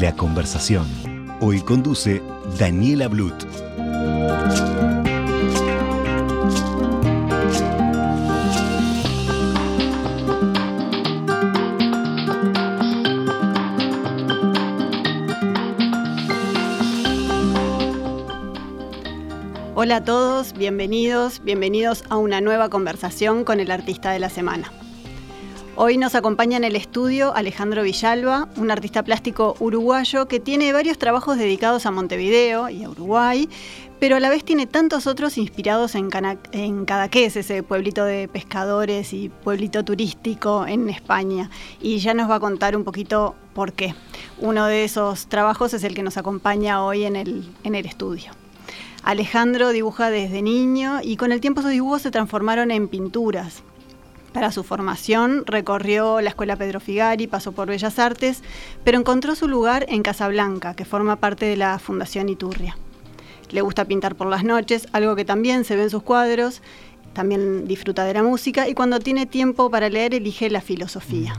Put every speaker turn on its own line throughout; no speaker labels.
La conversación. Hoy conduce Daniela Blut.
Hola a todos, bienvenidos, bienvenidos a una nueva conversación con el artista de la semana. Hoy nos acompaña en el estudio Alejandro Villalba, un artista plástico uruguayo que tiene varios trabajos dedicados a Montevideo y a Uruguay, pero a la vez tiene tantos otros inspirados en, en Cadaqués, ese pueblito de pescadores y pueblito turístico en España. Y ya nos va a contar un poquito por qué. Uno de esos trabajos es el que nos acompaña hoy en el, en el estudio. Alejandro dibuja desde niño y con el tiempo sus dibujos se transformaron en pinturas. Para su formación recorrió la Escuela Pedro Figari, pasó por Bellas Artes, pero encontró su lugar en Casablanca, que forma parte de la Fundación Iturria. Le gusta pintar por las noches, algo que también se ve en sus cuadros, también disfruta de la música y cuando tiene tiempo para leer elige la filosofía.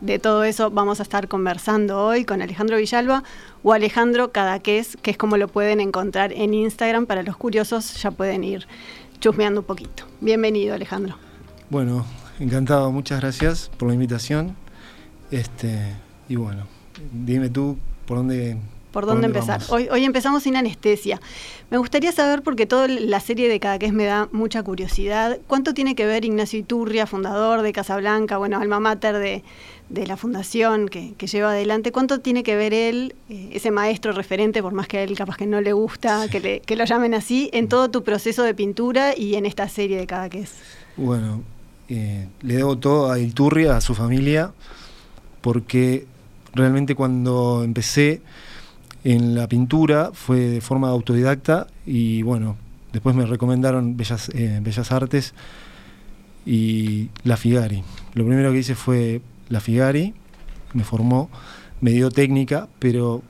De todo eso vamos a estar conversando hoy con Alejandro Villalba o Alejandro Cadaqués, que es como lo pueden encontrar en Instagram. Para los curiosos ya pueden ir chusmeando un poquito. Bienvenido Alejandro.
Bueno, encantado, muchas gracias por la invitación. Este, y bueno, dime tú por dónde
¿Por dónde, empezar? Hoy, hoy, empezamos sin anestesia. Me gustaría saber, porque toda la serie de cada me da mucha curiosidad, ¿cuánto tiene que ver Ignacio Iturria, fundador de Casablanca, bueno, alma mater de, la fundación que, lleva adelante? ¿Cuánto tiene que ver él, eh, ese maestro referente, por más que a él capaz que no le gusta que, lo llamen así, en todo tu proceso de pintura y en esta serie de cada
Bueno, eh, le debo todo a Iturria, a su familia, porque realmente cuando empecé en la pintura fue de forma autodidacta y bueno, después me recomendaron Bellas, eh, Bellas Artes y la Figari. Lo primero que hice fue la Figari, me formó, me dio técnica, pero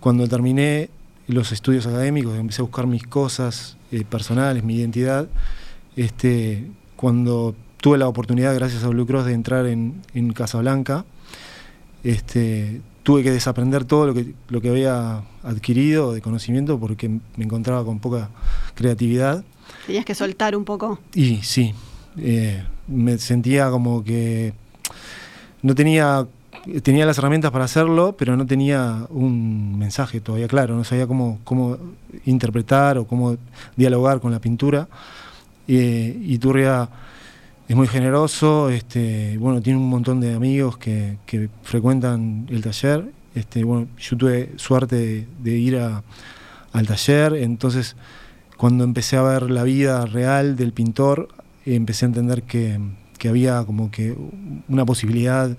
cuando terminé los estudios académicos, empecé a buscar mis cosas eh, personales, mi identidad, este, cuando tuve la oportunidad, gracias a Blue Cross, de entrar en, en Casablanca. Este, tuve que desaprender todo lo que, lo que había adquirido de conocimiento porque me encontraba con poca creatividad.
Tenías que soltar un poco.
Y sí, eh, me sentía como que no tenía, tenía las herramientas para hacerlo, pero no tenía un mensaje todavía claro, no sabía cómo, cómo interpretar o cómo dialogar con la pintura. Eh, y Turria es muy generoso, este, bueno, tiene un montón de amigos que, frecuentan el taller. Este, bueno, yo tuve suerte de, ir al taller, entonces cuando empecé a ver la vida real del pintor, empecé a entender que, había como que una posibilidad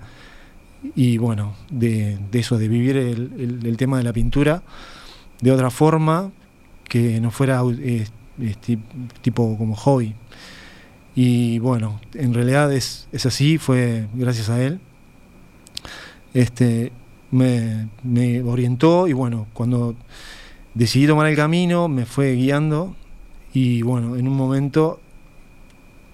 y bueno, de, eso, de vivir el, tema de la pintura de otra forma que no fuera este, tipo como hobby. Y bueno, en realidad es, es así, fue gracias a él. Este, me, me, orientó y bueno, cuando decidí tomar el camino me fue guiando y bueno, en un momento,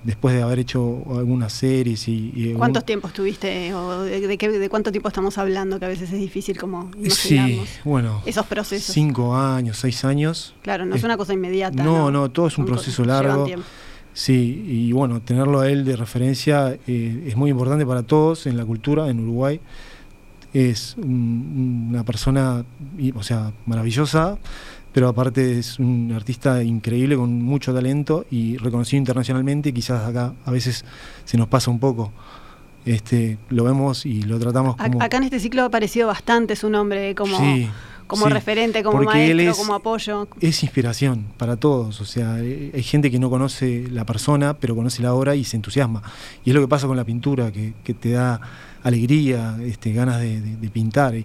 después de haber hecho algunas series y...
¿Cuántos tiempos tuviste o de, de, cuánto tiempo estamos hablando? Que a veces es difícil como imaginarnos.
Sí, bueno.
Esos procesos.
Cinco años, seis años.
Claro, no es, una cosa inmediata.
No, no, todo es un, proceso largo. Sí, y bueno, tenerlo a él de referencia eh, es muy importante para todos en la cultura en Uruguay. Es una persona, o sea, maravillosa, pero aparte es un artista increíble con mucho talento y reconocido internacionalmente. Quizás acá a veces se nos pasa un poco. Este, lo vemos y lo tratamos como...
Acá en este ciclo ha aparecido bastante su nombre como, como
Sí,
referente, como
él
maestro,
es-
como apoyo.
Es inspiración para todos, o sea, eh, hay gente que no conoce la persona, pero conoce la obra y se entusiasma. Y es lo que pasa con la pintura, que, que te da alegría, este, ganas de, de- de pintar. Y,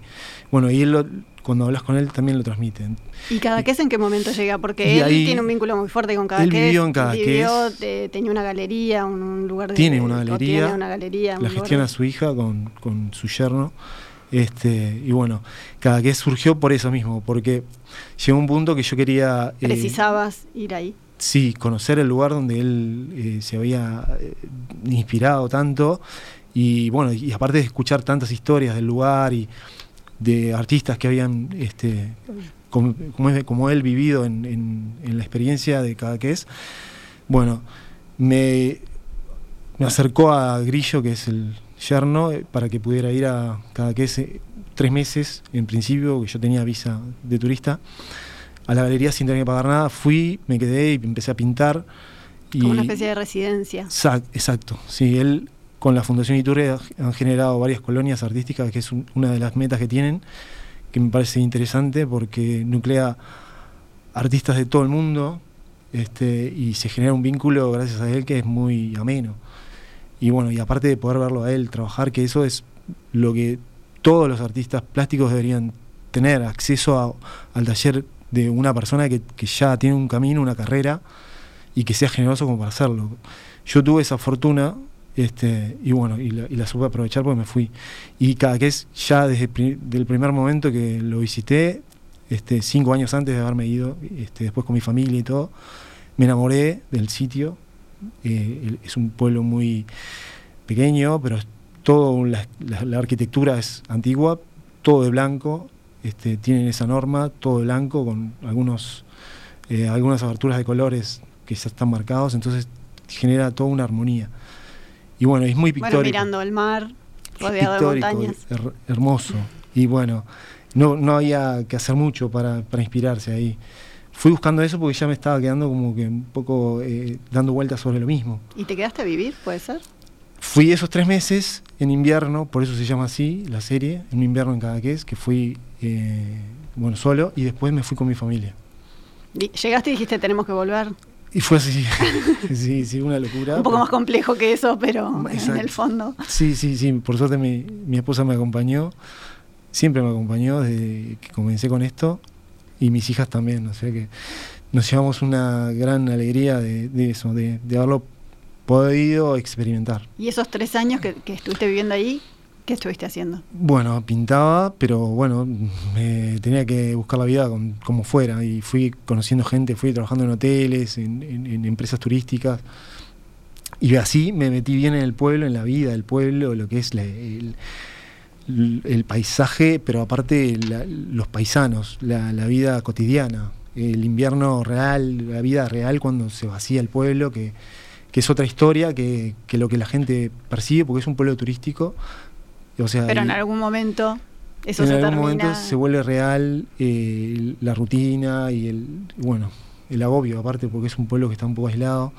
bueno, y él lo- cuando hablas con él también lo transmite.
¿Y Cadaqués en qué momento llega? Porque él
ahí-
tiene un vínculo muy fuerte con Cadaqués.
vivió en Cadaqués.
vivió, te- tenía una galería, un, un lugar de...
Tiene una galería,
tiene una galería.
la
lugar
gestiona
de-
su hija con, con su yerno. Este, y bueno, cada que surgió por eso mismo, porque llegó un punto que yo quería... eh,
Precisabas ir ahí.
Sí, conocer el lugar donde él eh, se había eh, inspirado tanto y bueno, y aparte de escuchar tantas historias del lugar y de artistas que habían, este, como, como es- él, vivido en, en- en la experiencia de Cadaqués, bueno, me, me acercó a Grillo, que es el yerno, eh, para que pudiera ir a Cadaqués eh, tres meses, en principio, que yo tenía visa de turista a la galería sin tener que pagar nada. Fui, me quedé y empecé a pintar. Y
Como una especie de residencia.
Exact- exacto. Sí, él con la Fundación Iturre han generado varias colonias artísticas, que es un- una de las metas que tienen, que me parece interesante porque nuclea artistas de todo el mundo este, y se genera un vínculo gracias a él que es muy ameno. Y bueno, y aparte de poder verlo a él trabajar, que eso es lo que todos los artistas plásticos deberían tener, acceso a- al taller de una persona que, que ya tiene un camino, una carrera, y que sea generoso como para hacerlo. Yo tuve esa fortuna, este, y bueno, y la, y la supe aprovechar porque me fui. Y cada que es ya desde el primer momento que lo visité, este, cinco años antes de haberme ido, este, después con mi familia y todo, me enamoré del sitio. Eh, es un pueblo muy pequeño, pero todo la, la- la arquitectura es antigua, todo de blanco, este, tienen esa norma, todo de blanco, con algunos, eh, algunas aberturas de colores que ya están marcados, entonces genera toda una armonía. Y bueno, es muy pictórico.
Bueno, mirando el mar, rodeado de montañas.
her- hermoso. Y bueno, no, no había que hacer mucho para, para inspirarse ahí. Fui buscando eso porque ya me estaba quedando como que un poco eh, dando vueltas sobre lo mismo.
¿Y te quedaste a vivir, puede ser?
Fui esos tres meses en invierno, por eso se llama así la serie, en un invierno en Cadaqués, que fui eh, bueno solo y después me fui con mi familia.
Llegaste y dijiste, tenemos que volver.
Y fue así, sí, sí, una locura.
Un poco
pero-
más complejo que eso, pero en
Exacto.
el fondo.
Sí, sí, sí. Por suerte mi, mi esposa me acompañó. Siempre me acompañó desde que comencé con esto. Y mis hijas también. O sea que nos llevamos una gran alegría de, de eso, de, de haberlo podido experimentar.
Y esos tres años que, que estuviste viviendo ahí, ¿qué estuviste haciendo?
Bueno, pintaba, pero bueno, me tenía que buscar la vida con- como fuera. Y fui conociendo gente, fui trabajando en hoteles, en, en- en empresas turísticas. Y así me metí bien en el pueblo, en la vida del pueblo, lo que es la- el, el paisaje, pero aparte la- los paisanos, la, la vida cotidiana, el invierno real, la vida real cuando se vacía el pueblo, que, que es otra historia que, que lo que la gente percibe, porque es un pueblo turístico. O sea,
Pero en algún momento eso
en
se
algún
termina.
momento se vuelve real eh, la rutina y el bueno el agobio aparte porque es un pueblo que está un poco aislado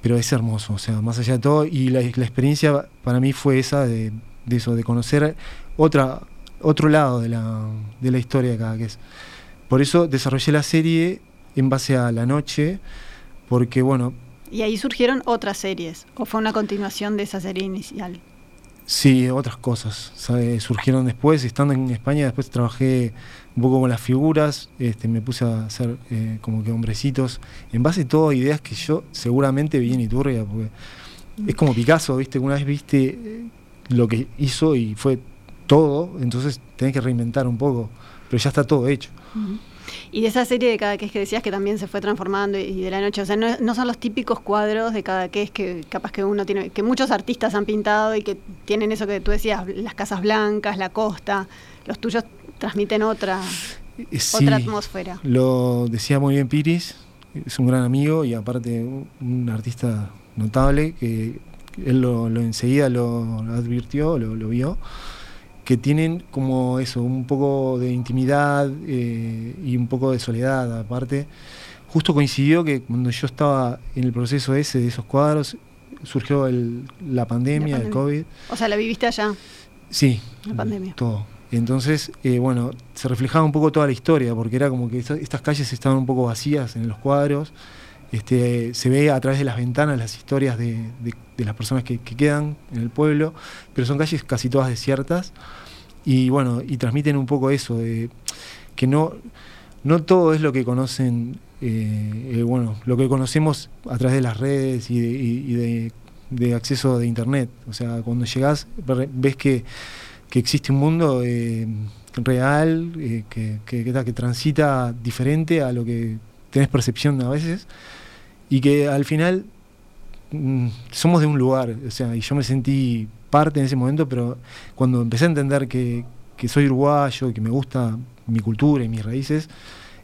pero es hermoso o sea más allá de todo y la, la experiencia para mí fue esa de, de eso de conocer otra otro lado de la, de la historia de cada que es por eso desarrollé la serie en base a la noche porque bueno
Y ahí surgieron otras series, o fue una continuación de esa serie inicial.
Sí, otras cosas surgieron después. Estando en España, después trabajé un poco con las figuras, este, me puse a hacer eh, como que hombrecitos, en base a todo ideas que yo seguramente vi en Iturria, porque es como Picasso, ¿viste? Una vez viste eh, lo que hizo y fue todo, entonces tenés que reinventar un poco, pero ya está todo hecho.
Y de esa serie de cada que es que decías que también se fue transformando y de la noche, o sea, no, no son los típicos cuadros de cada que es que capaz que uno tiene, que muchos artistas han pintado y que tienen eso que tú decías, las casas blancas, la costa, los tuyos transmiten otra,
Eh, sí,
otra atmósfera.
Lo decía muy bien Piris, es un gran amigo y aparte un artista notable que él lo, lo enseguida lo, lo advirtió, lo, lo vio, que tienen como eso, un poco de intimidad eh, y un poco de soledad aparte. Justo coincidió que cuando yo estaba en el proceso ese de esos cuadros, surgió el- la pandemia,
La
el. COVID.
O sea, la viviste allá,
Sí,
La pandemia.
todo. Entonces, eh, bueno, se reflejaba un poco toda la historia, porque era como que estas calles estaban un poco vacías en los cuadros. Este, se ve a través de las ventanas las historias de, las personas que, quedan en el pueblo, pero son calles casi todas desiertas. Y bueno, y transmiten un poco eso, de que no, no todo es lo que conocen, eh, eh, bueno, lo que conocemos a través de las redes y de, acceso de internet. O sea, cuando llegás ves que que existe un mundo eh, real, eh, que, que, transita diferente a lo que tenés percepción a veces, y que al final mm, somos de un lugar, o sea, y yo me sentí parte en ese momento, pero cuando empecé a entender que, soy uruguayo, que me gusta mi cultura y mis raíces,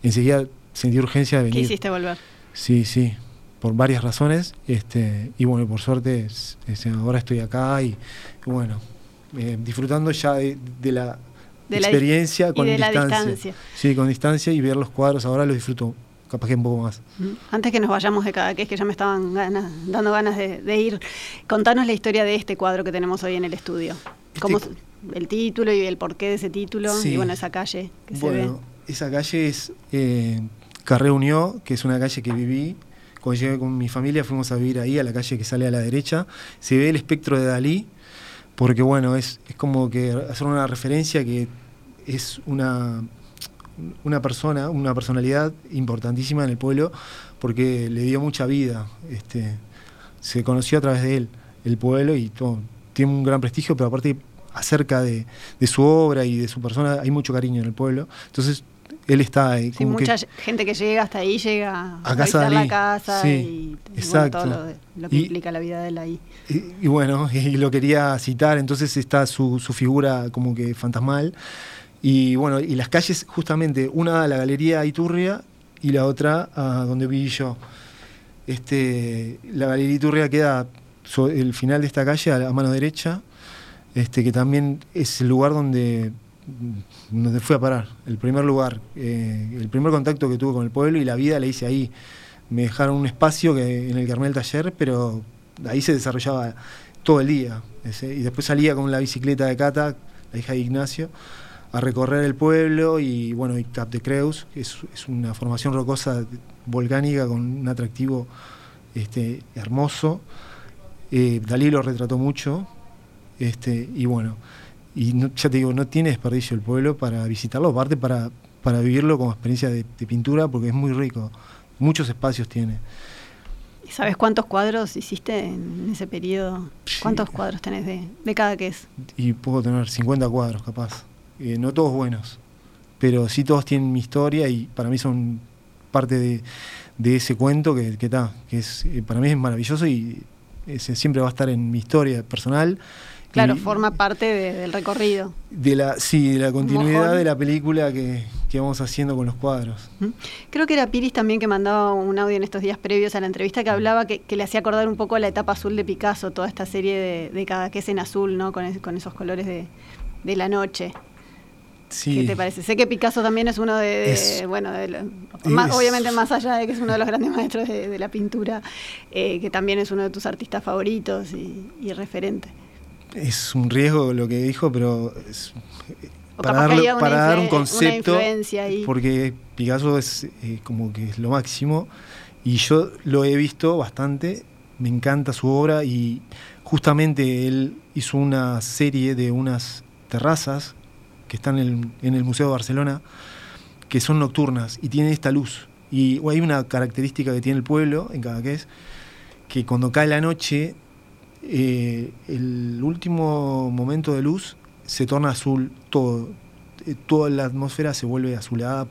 enseguida sentí urgencia de venir.
¿Qué hiciste volver?
Sí, sí, por varias razones, este, y bueno, por suerte ahora estoy acá y bueno, eh, disfrutando ya de, la experiencia con distancia. Sí, con distancia y ver los cuadros ahora los disfruto capaz que un poco más.
Antes que nos vayamos de cada que es que ya me estaban dando ganas de, ir, contanos la historia de este cuadro que tenemos hoy en el estudio. Este ¿Cómo, el título y el porqué de ese título y bueno, esa calle que se ve.
Esa calle es eh, Carré Unió, que es una calle que viví. Cuando llegué con mi familia fuimos a vivir ahí, a la calle que sale a la derecha. Se ve el espectro de Dalí, porque bueno, es, es como que hacer una referencia que es una, una persona, una personalidad importantísima en el pueblo, porque le dio mucha vida. Este, se conoció a través de él el pueblo y todo, tiene un gran prestigio, pero aparte acerca de, de, su obra y de su persona hay mucho cariño en el pueblo. Entonces él está ahí.
Sí, mucha gente que llega hasta ahí llega a, casa la casa y, todo lo, que implica la vida de él ahí.
Y, bueno, y lo quería citar, entonces está su, figura como que fantasmal. Y bueno, y las calles, justamente, una a la Galería Iturria y la otra a donde viví yo. Este, la Galería Iturria queda el final de esta calle a, la mano derecha, este, que también es el lugar donde donde fui a parar, el primer lugar, eh, el primer contacto que tuve con el pueblo y la vida la hice ahí. Me dejaron un espacio que, en el que armé el taller, pero ahí se desarrollaba todo el día. y después salía con la bicicleta de Cata, la hija de Ignacio, a recorrer el pueblo y bueno, y Cap de Creus, que es, una formación rocosa volcánica con un atractivo este, hermoso. Eh, Dalí lo retrató mucho, este, y bueno, y ya te digo, no tiene desperdicio el pueblo para visitarlo, aparte para, para vivirlo como experiencia de, pintura, porque es muy rico, muchos espacios tiene.
¿Y sabes cuántos cuadros hiciste en ese periodo? ¿Cuántos cuadros tenés de, de, cada que es?
Y puedo tener 50 cuadros, capaz. Eh, no todos buenos, pero sí todos tienen mi historia y para mí son parte de, de ese cuento que, que, que es, eh, para mí es maravilloso y ese siempre va a estar en mi historia personal
Claro, forma parte del recorrido.
De la, sí, de la continuidad de la película que, vamos haciendo con los cuadros.
Creo que era Piris también que mandaba un audio en estos días previos a la entrevista que hablaba que, le hacía acordar un poco a la etapa azul de Picasso, toda esta serie de, cada que es en azul, ¿no? Con, esos colores de, la noche. Sí. ¿Qué te parece? Sé que Picasso también es uno de, bueno, obviamente más allá de que es uno de los grandes maestros de, la pintura, eh, que también es uno de tus artistas favoritos y, y referentes
es un riesgo lo que dijo, pero para, dar un concepto, porque Picasso es eh, como que es lo máximo y yo lo he visto bastante, me encanta su obra y justamente él hizo una serie de unas terrazas que están en el, Museo de Barcelona que son nocturnas y tienen esta luz. Y hay una característica que tiene el pueblo en cada que cuando cae la noche eh, el último momento de luz se torna azul todo. Eh, toda la atmósfera se vuelve azulada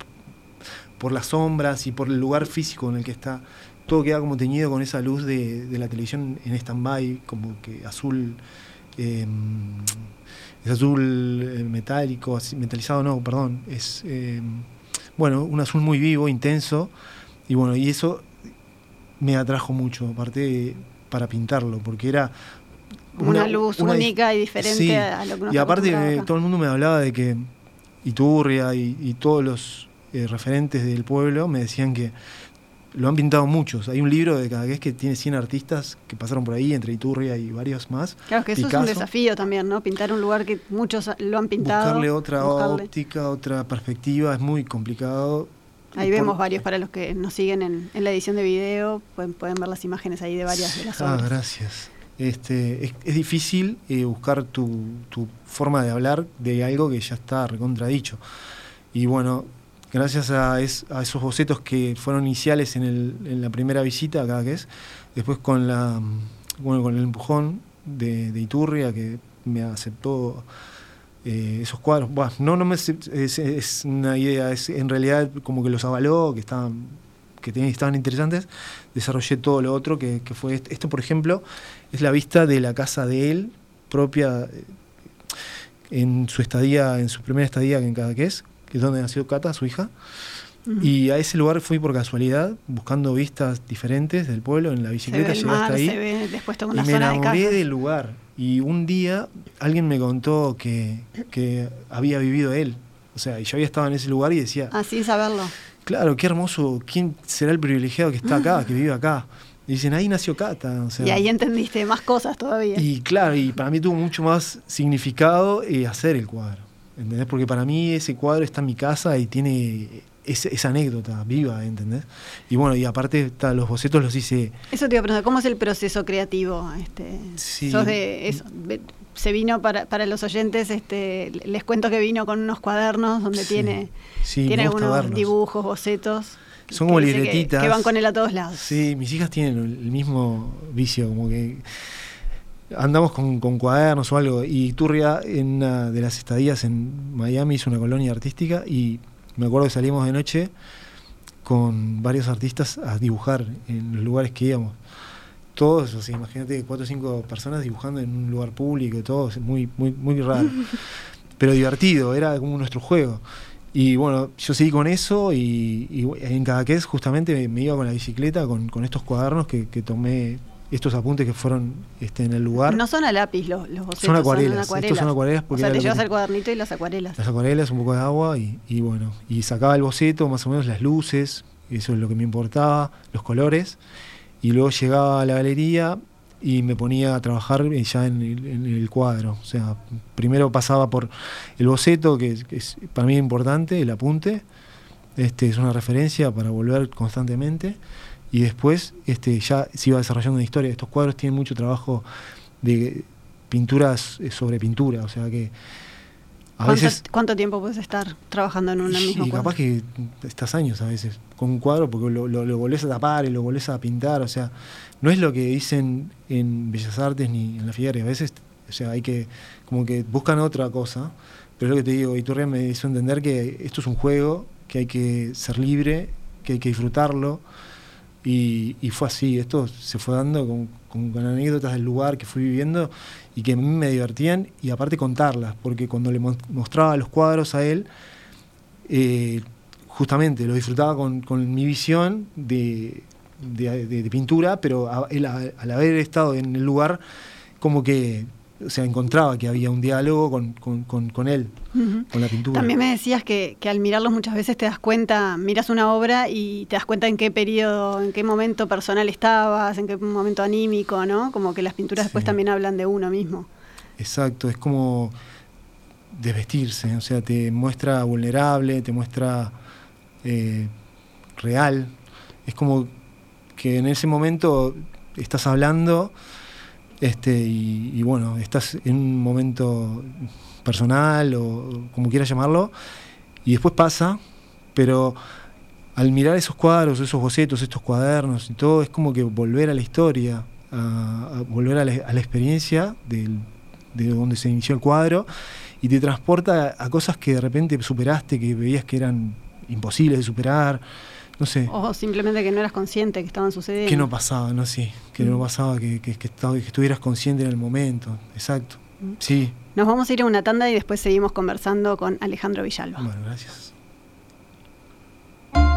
por las sombras y por el lugar físico en el que está. Todo queda como teñido con esa luz de, la televisión en stand-by, como que azul. Em, es azul eh, metálico, metalizado no, perdón. Es em, bueno, un azul muy vivo, intenso. Y bueno, y eso me atrajo mucho. Aparte, para pintarlo, porque era...
Una, luz única y diferente a lo que
Y aparte todo el mundo me hablaba de que Iturria y, todos los eh, referentes del pueblo me decían que lo han pintado muchos. Hay un libro de cada vez que tiene 100 artistas que pasaron por ahí, entre Iturria y varios más.
Claro, que eso es un desafío también, ¿no? Pintar un lugar que muchos lo han pintado.
Buscarle otra óptica, otra perspectiva, es muy complicado.
Ahí vemos varios para los que nos siguen en, la edición de video, pueden, pueden ver las imágenes ahí de varias de las ah, obras.
Ah, gracias. Este, es, difícil eh, buscar tu, tu, forma de hablar de algo que ya está recontradicho. Y bueno, gracias a, esos bocetos que fueron iniciales en, la primera visita, cada que es, después con, la, bueno, con el empujón de, Iturria, que me aceptó eh, esos cuadros. no, no me es, una idea, es en realidad como que los avaló, que estaban que estaban interesantes, desarrollé todo lo otro, que, fue esto. esto, por ejemplo, es la vista de la casa de él, propia, eh, en su estadía, en su primera estadía en Cadaqués, que es donde nació Cata, su hija. Y a ese lugar fui por casualidad, buscando vistas diferentes del pueblo en la bicicleta,
llegué hasta ahí. Se ve después
y me enamoré del lugar. Y un día alguien me contó que, que, había vivido él. O sea, y yo había estado en ese lugar y decía.
Ah, sin saberlo.
Claro, qué hermoso. ¿Quién será el privilegiado que está acá, que vive acá? Y dicen, ahí nació Cata.
y ahí entendiste más cosas todavía.
Y claro, y para mí tuvo mucho más significado eh, hacer el cuadro. ¿Entendés? Porque para mí ese cuadro está en mi casa y tiene esa anécdota viva, ¿entendés? Y bueno, y aparte los bocetos los hice...
Eso te iba a preguntar, ¿cómo es el proceso creativo? Este, sí. ¿Sos de eso? Se vino para, para los oyentes, este, les cuento que vino con unos cuadernos donde tiene, tiene unos dibujos, bocetos.
Son como libretitas.
Que, van con él a todos lados.
Sí, mis hijas tienen el mismo vicio, como que andamos con, con, cuadernos o algo. Y Turria, en una de las estadías en Miami, hizo una colonia artística y me acuerdo que salimos de noche con varios artistas a dibujar en los lugares que íbamos. Todos, o sea, imagínate cuatro o cinco personas dibujando en un lugar público, todo, muy, muy, muy raro. Pero divertido, era como nuestro juego. Y bueno, yo seguí con eso y, y en Cadaqués justamente me, iba con la bicicleta, con, con estos cuadernos que, que tomé estos apuntes que fueron este, en el lugar.
No son a lápiz los, los bocetos,
son acuarelas. Estos son acuarelas
porque o sea, te llevas el cuadernito y las acuarelas.
Las acuarelas, un poco de agua y, y, bueno, y sacaba el boceto, más o menos las luces, eso es lo que me importaba, los colores, y luego llegaba a la galería y me ponía a trabajar ya en el, cuadro. O sea, primero pasaba por el boceto, que, que es para mí importante, el apunte, este es una referencia para volver constantemente y después este, ya se iba desarrollando una historia. Estos cuadros tienen mucho trabajo de pinturas eh, sobre pintura, o sea que
a veces... ¿Cuánto tiempo puedes estar trabajando en una misma
Y capaz que estás años a veces con un cuadro porque lo, lo, volvés a tapar y lo volvés a pintar, o sea, no es lo que dicen en Bellas Artes ni en la Figueres, a veces, o sea, hay que, como que buscan otra cosa, pero es lo que te digo, Iturria me hizo entender que esto es un juego, que hay que ser libre, que hay que disfrutarlo, y, fue así, esto se fue dando con, anécdotas del lugar que fui viviendo y que a mí me divertían y aparte contarlas, porque cuando le mostraba los cuadros a él, eh, justamente lo disfrutaba con, mi visión de, pintura, pero él, al haber estado en el lugar, como que o sea, encontraba que había un diálogo con, con, él, con la pintura.
También me decías que, al mirarlos muchas veces te das cuenta, miras una obra y te das cuenta en qué periodo, en qué momento personal estabas, en qué momento anímico, ¿no? Como que las pinturas después también hablan de uno mismo.
Exacto, es como desvestirse, o sea, te muestra vulnerable, te muestra eh, real. Es como que en ese momento estás hablando este, y, bueno, estás en un momento personal o como quieras llamarlo, y después pasa, pero al mirar esos cuadros, esos bocetos, estos cuadernos y todo, es como que volver a la historia, a, volver a la, experiencia de donde se inició el cuadro, y te transporta a cosas que de repente superaste, que veías que eran imposibles de superar no sé.
O simplemente que no eras consciente que estaban sucediendo.
Que no pasaba, no sí. Que no mm. pasaba, que, que, estuvieras consciente en el momento. Exacto. Mm. Sí.
Nos vamos a ir a una tanda y después seguimos conversando con Alejandro Villalba.
Bueno, gracias.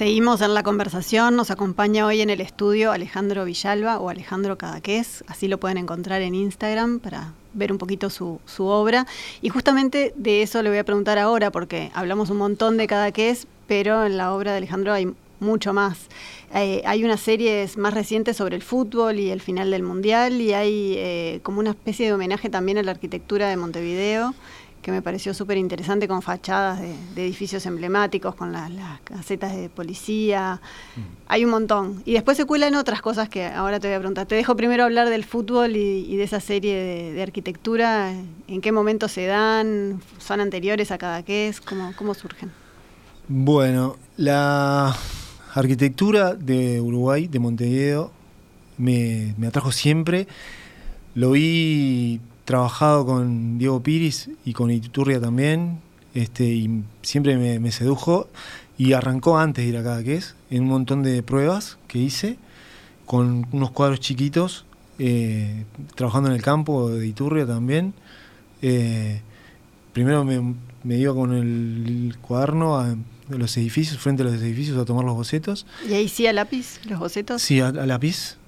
Seguimos en la conversación, nos acompaña hoy en el estudio Alejandro Villalba o Alejandro Cadaqués, así lo pueden encontrar en Instagram para ver un poquito su, obra. Y justamente de eso le voy a preguntar ahora, porque hablamos un montón de Cadaqués, pero en la obra de Alejandro hay mucho más. Eh, hay unas series más recientes sobre el fútbol y el final del Mundial, y hay eh, como una especie de homenaje también a la arquitectura de Montevideo que me pareció súper interesante con fachadas de, edificios emblemáticos, con las casetas de policía. Mm. Hay un montón. Y después se cuelan otras cosas que ahora te voy a preguntar. Te dejo primero hablar del fútbol y, de esa serie de, arquitectura. ¿En qué momento se dan? ¿Son anteriores a cada qué es? ¿Cómo, cómo surgen?
Bueno, la arquitectura de Uruguay, de Montevideo, me, me atrajo siempre. Lo vi trabajado con Diego Piris y con Iturria también, este, y siempre me, sedujo. Y arrancó antes de ir a Cadaqués, en un montón de pruebas que hice, con unos cuadros chiquitos, eh, trabajando en el campo de Iturria también. Eh, primero me, iba con el cuaderno a, los edificios, frente a los edificios, a tomar los bocetos.
¿Y ahí sí a lápiz, los bocetos?
Sí, a, lápiz.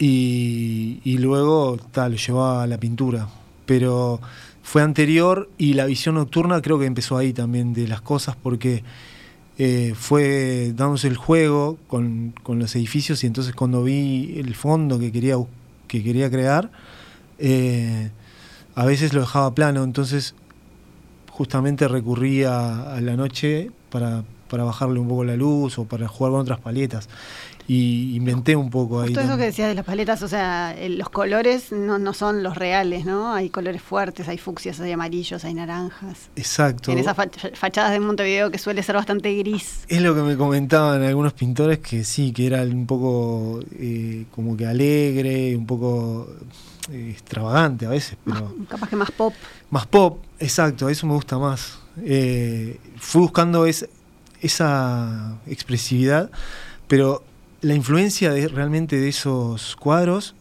Y, y luego tal, lo llevaba a la pintura pero fue anterior y la visión nocturna creo que empezó ahí también de las cosas porque eh, fue dándose el juego con, los edificios y entonces cuando vi el fondo que quería, que quería crear, eh, a veces lo dejaba plano, entonces justamente recurría a la noche para, para bajarle un poco la luz o para jugar con otras paletas y inventé un poco ahí.
Todo eso que decías de las paletas, o sea, los colores no, no, son los reales, ¿no? Hay colores fuertes, hay fucsias, hay amarillos, hay naranjas.
Exacto.
En esas fachadas de Montevideo que suele ser bastante gris.
Es lo que me comentaban algunos pintores que sí, que era un poco eh, como que alegre, un poco eh, extravagante a veces. Pero
capaz que más pop.
Más pop, exacto, eso me gusta más. Eh, fui buscando esa expresividad, pero la influencia de, realmente de esos cuadros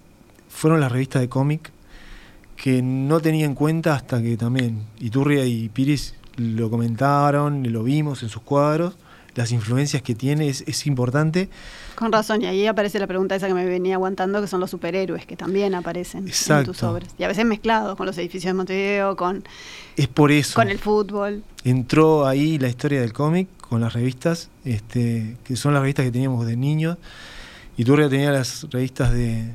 fueron las revistas de cómic que no tenía en cuenta hasta que también Iturria y Piris lo comentaron, lo vimos en sus cuadros, las influencias que tiene es, importante.
Con razón, y ahí aparece la pregunta esa que me venía aguantando, que son los superhéroes, que también aparecen en tus obras. Y a veces mezclados con los edificios de Montevideo, con,
es por eso.
con el fútbol.
Entró ahí la historia del cómic con las revistas, este, que son las revistas que teníamos de niños. Y Turria tenía las revistas de,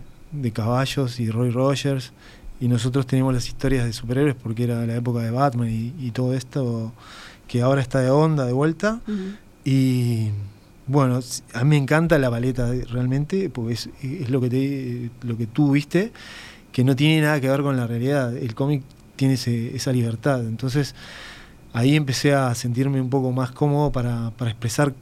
caballos y Roy Rogers, y nosotros teníamos las historias de superhéroes porque era la época de Batman y, todo esto que ahora está de onda, de vuelta. Y bueno, a mí me encanta la paleta realmente, porque es, lo, que te, lo que tú viste, que no tiene nada que ver con la realidad. El cómic tiene esa libertad. Entonces, ahí empecé a sentirme un poco más cómodo para, expresar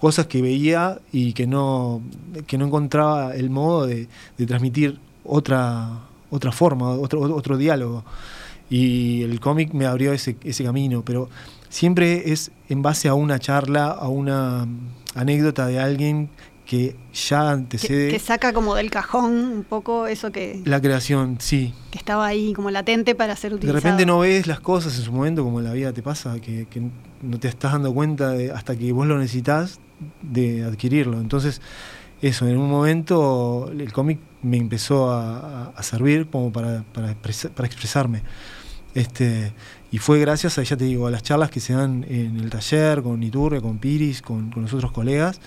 cosas que veía y que no, que no encontraba el modo de, transmitir otra, otra forma, otro, otro diálogo. Y el cómic me abrió ese, ese camino, pero siempre es en base a una charla, a una anécdota de alguien que ya antecede.
Que, saca como del cajón un poco eso que.
La creación, sí.
Que estaba ahí como latente para ser utilizado.
De repente no ves las cosas en su momento, como la vida te pasa, que, no te estás dando cuenta hasta que vos lo necesitas de adquirirlo. Entonces, eso, en un momento el cómic me empezó a, servir como para, para, para expresarme. Este, y fue gracias a, ya te digo, a las charlas que se dan en el taller, con Iturre, con Piris, con, con los otros colegas,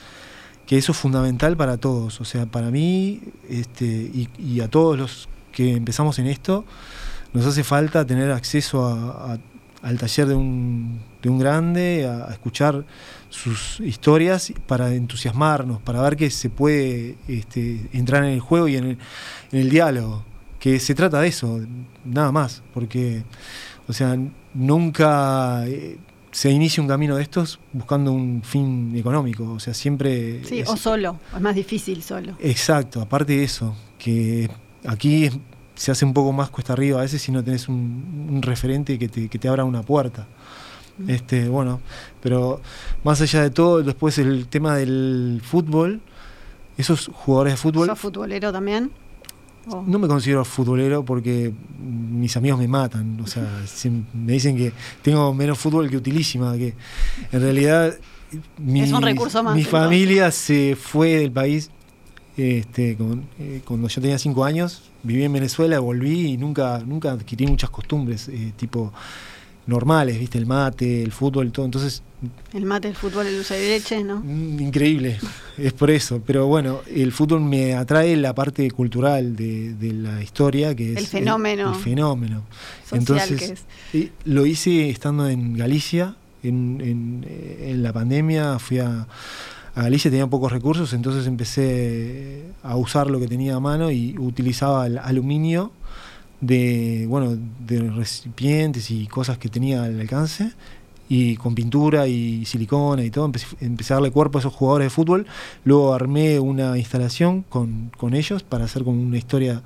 que eso es fundamental para todos. O sea, para mí este, y, a todos los que empezamos en esto, nos hace falta tener acceso al taller de un, de un grande, a, escuchar sus historias para entusiasmarnos, para ver que se puede este, entrar en el juego y en el, en el diálogo, que se trata de eso, nada más, porque, o sea, nunca... Eh, se inicia un camino de estos buscando un fin económico, o sea, siempre...
Sí, o solo, es más difícil solo.
Exacto, aparte de eso, que aquí se hace un poco más cuesta arriba a veces si no tenés un, referente que te, que te, abra una puerta. Mm. Este, bueno, pero más allá de todo, después el tema del fútbol, esos jugadores de fútbol...
¿Sos futbolero también?
No me considero futbolero porque mis amigos me matan. O sea, me dicen que tengo menos fútbol que utilísima. Que en realidad mi, mi familia se fue del país este, eh, cuando yo tenía cinco años. Viví en Venezuela, volví y nunca, nunca adquirí muchas costumbres, eh, tipo normales, ¿viste? El mate, el fútbol, todo. Entonces.
El mate, el fútbol, el dulce de leche, ¿no?
Mm, increíble, es por eso. Pero bueno, el fútbol me atrae la parte cultural de, la historia, que es.
El fenómeno.
El, fenómeno. Entonces, lo hice estando en Galicia, en, en, la pandemia, fui a. A Galicia tenía pocos recursos, entonces empecé a usar lo que tenía a mano y utilizaba el aluminio de, bueno, de recipientes y cosas que tenía al alcance y con pintura y silicona y todo, empecé, a darle cuerpo a esos jugadores de fútbol, luego armé una instalación con, con ellos para hacer como una historia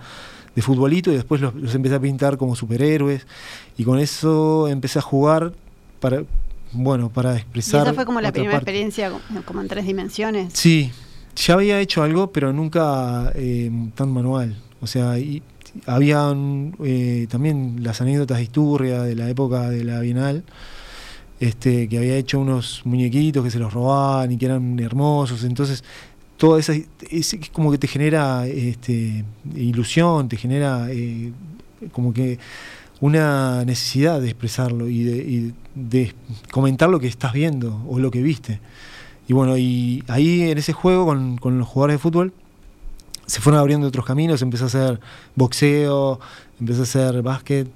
de futbolito y después los, empecé a pintar como superhéroes y con eso empecé a jugar para, bueno, para expresar... ¿Y
esa fue como la primera experiencia como en tres dimensiones?
Sí, ya había hecho algo, pero nunca eh, tan manual. O sea, y habían eh, también las anécdotas de Isturria de la época de la Bienal, este, que había hecho unos muñequitos que se los robaban y que eran hermosos. Entonces, todo eso es, como que te genera este, ilusión, te genera eh, como que una necesidad de expresarlo y de, y de, comentar lo que estás viendo o lo que viste. Y bueno, y ahí en ese juego con, con los jugadores de fútbol, se fueron abriendo otros caminos, empecé a hacer boxeo, empecé a hacer básquet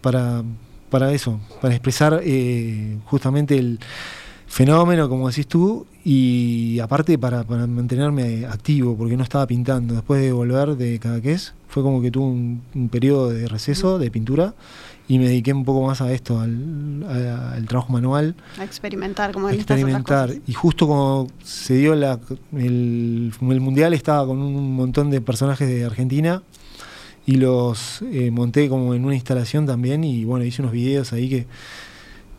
para, para eso, para expresar eh, justamente el fenómeno, como decís tú, y aparte para, para, mantenerme activo, porque no estaba pintando. Después de volver de Cadaqués, fue como que tuve un, un periodo de receso de pintura y me dediqué un poco más a esto, al, trabajo manual.
A experimentar, como
a experimentar. Y justo como se dio la, el, mundial, estaba con un montón de personajes de Argentina y los eh, monté como en una instalación también y bueno, hice unos videos ahí que...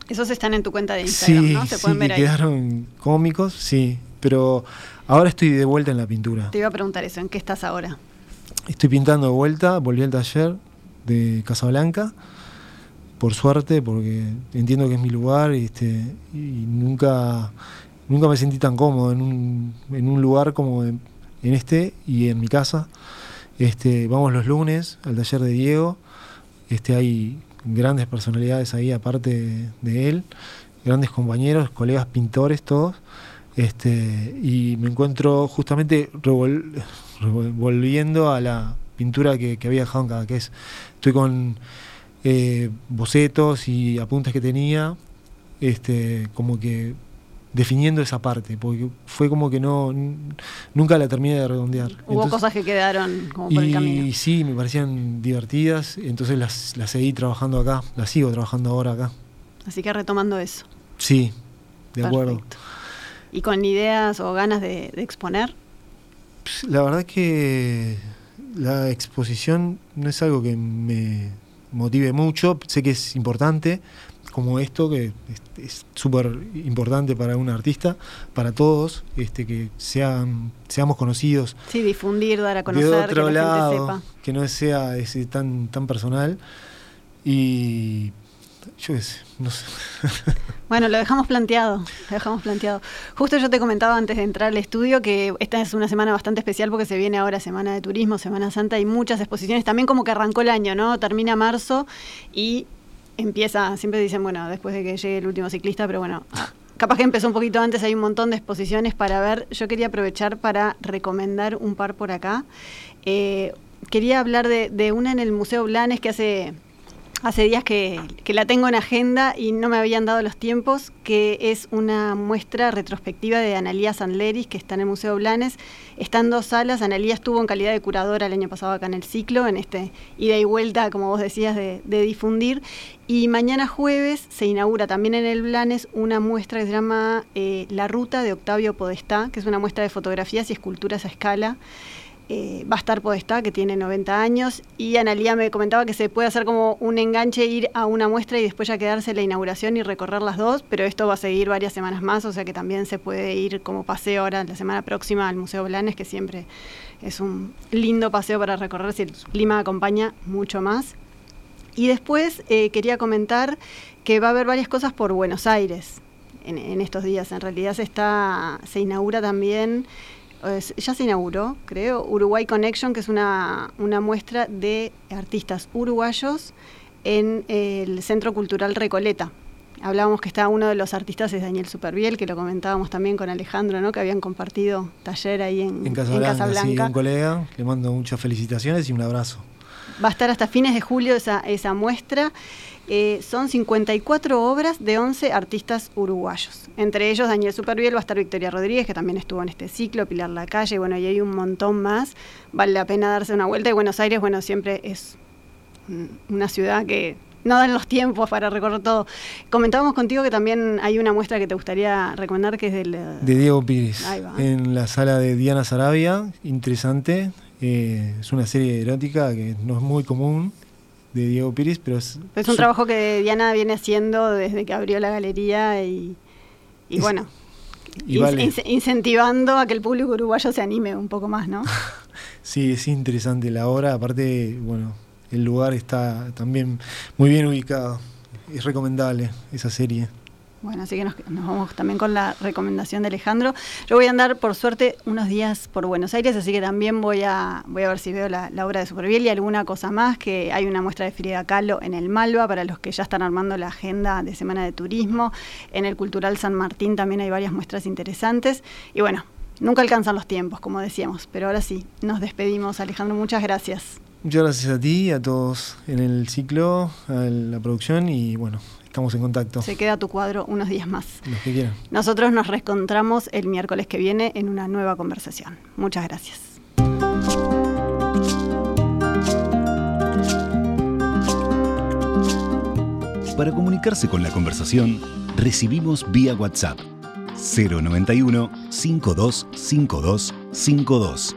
Esos están en tu cuenta de Instagram, ¿no? Se pueden ver ahí.
quedaron cómicos, sí, pero ahora estoy de vuelta en la pintura.
Te iba a preguntar eso, ¿en qué estás ahora?
Estoy pintando de vuelta, volví al taller de Casablanca por suerte, porque entiendo que es mi lugar este, y nunca, nunca me sentí tan cómodo en un, en un lugar como en, este y en mi casa. Este, vamos los lunes al taller de Diego, este, hay grandes personalidades ahí aparte de, él, grandes compañeros, colegas pintores, todos. Este, y me encuentro justamente volviendo a la pintura que, que había dejado en cada que es. Estoy con eh, bocetos y apuntes que tenía, este, como que definiendo esa parte, porque fue como que no nunca la terminé de redondear.
Hubo cosas que quedaron como por
y,
el camino.
Y sí, me parecían divertidas, entonces las, las seguí trabajando acá, las sigo trabajando ahora acá.
Así que retomando eso.
Sí, de acuerdo.
¿Y con ideas o ganas de, de exponer?
Pues, la verdad que la exposición no es algo que me motive mucho, sé que es importante, como esto, que es súper importante para un artista, para todos, este, que sean, seamos conocidos.
Sí, difundir, dar a conocer,
de otro
que la
lado,
gente sepa.
Que no sea ese tan, tan personal. Y yo no sé.
Bueno, lo dejamos planteado, dejamos planteado. Justo yo te comentaba antes de entrar al estudio que esta es una semana bastante especial porque se viene ahora Semana de Turismo, Semana Santa y muchas exposiciones, también como que arrancó el año, ¿no? Termina marzo y empieza, siempre dicen, bueno, después de que llegue el último ciclista, pero bueno, capaz que empezó un poquito antes, hay un montón de exposiciones para ver. Yo quería aprovechar para recomendar un par por acá. Eh, quería hablar de, una en el Museo Blanes que hace hace días que, la tengo en agenda y no me habían dado los tiempos, que es una muestra retrospectiva de Analía Sandleris, que está en el Museo Blanes. Están dos salas, Analía estuvo en calidad de curadora el año pasado acá en el ciclo, en este ida y vuelta, como vos decías, de, difundir. Y mañana jueves se inaugura también en el Blanes una muestra que se llama eh, La Ruta de Octavio Podestá, que es una muestra de fotografías y esculturas a escala. Eh, va a estar Podestá, que tiene 90 años, y Analía me comentaba que se puede hacer como un enganche, ir a una muestra y después ya quedarse la inauguración y recorrer las dos, pero esto va a seguir varias semanas más, o sea que también se puede ir como paseo ahora la semana próxima al Museo Blanes, que siempre es un lindo paseo para recorrer si el clima acompaña mucho más. Y después eh, quería comentar que va a haber varias cosas por Buenos Aires en, en estos días. En realidad se, está, se inaugura también ya se inauguró, creo, Uruguay Connection, que es una, muestra de artistas uruguayos en el Centro Cultural Recoleta. Hablábamos que está uno de los artistas es Daniel Superviel, que lo comentábamos también con Alejandro, ¿no? que habían compartido taller ahí en,
en Casablanca. Sí, un colega, le mando muchas felicitaciones y un abrazo.
Va a estar hasta fines de julio esa, esa muestra. Eh, son 54 obras de 11 artistas uruguayos. Entre ellos Daniel Superviel, va a estar Victoria Rodríguez, que también estuvo en este ciclo, Pilar Lacalle, bueno, y hay un montón más. Vale la pena darse una vuelta. Y Buenos Aires, bueno, siempre es una ciudad que no dan los tiempos para recorrer todo. Comentábamos contigo que también hay una muestra que te gustaría recomendar, que es del...
De Diego Pires, en la sala de Diana Sarabia, interesante. Eh, es una serie erótica que no es muy común de Diego Piris, pero es...
Es un trabajo que Diana viene haciendo desde que abrió la galería y, bueno, incentivando a que el público uruguayo se anime un poco más, ¿no?
sí, es interesante la obra, aparte, bueno, el lugar está también muy bien ubicado, es recomendable esa serie.
Bueno, así que nos, vamos también con la recomendación de Alejandro. Yo voy a andar, por suerte, unos días por Buenos Aires, así que también voy a, voy a ver si veo la, obra de Superviel y alguna cosa más, que hay una muestra de Frida Kahlo en el Malva, para los que ya están armando la agenda de Semana de Turismo. En el Cultural San Martín también hay varias muestras interesantes. Y bueno, nunca alcanzan los tiempos, como decíamos, pero ahora sí, nos despedimos. Alejandro, muchas gracias.
Muchas gracias a ti, a todos en el ciclo, a la producción y bueno, estamos en contacto.
Se queda tu cuadro unos días más.
Los que quieran.
Nosotros nos reencontramos el miércoles que viene en una nueva conversación. Muchas gracias.
Para comunicarse con la conversación, recibimos vía WhatsApp 091 525252.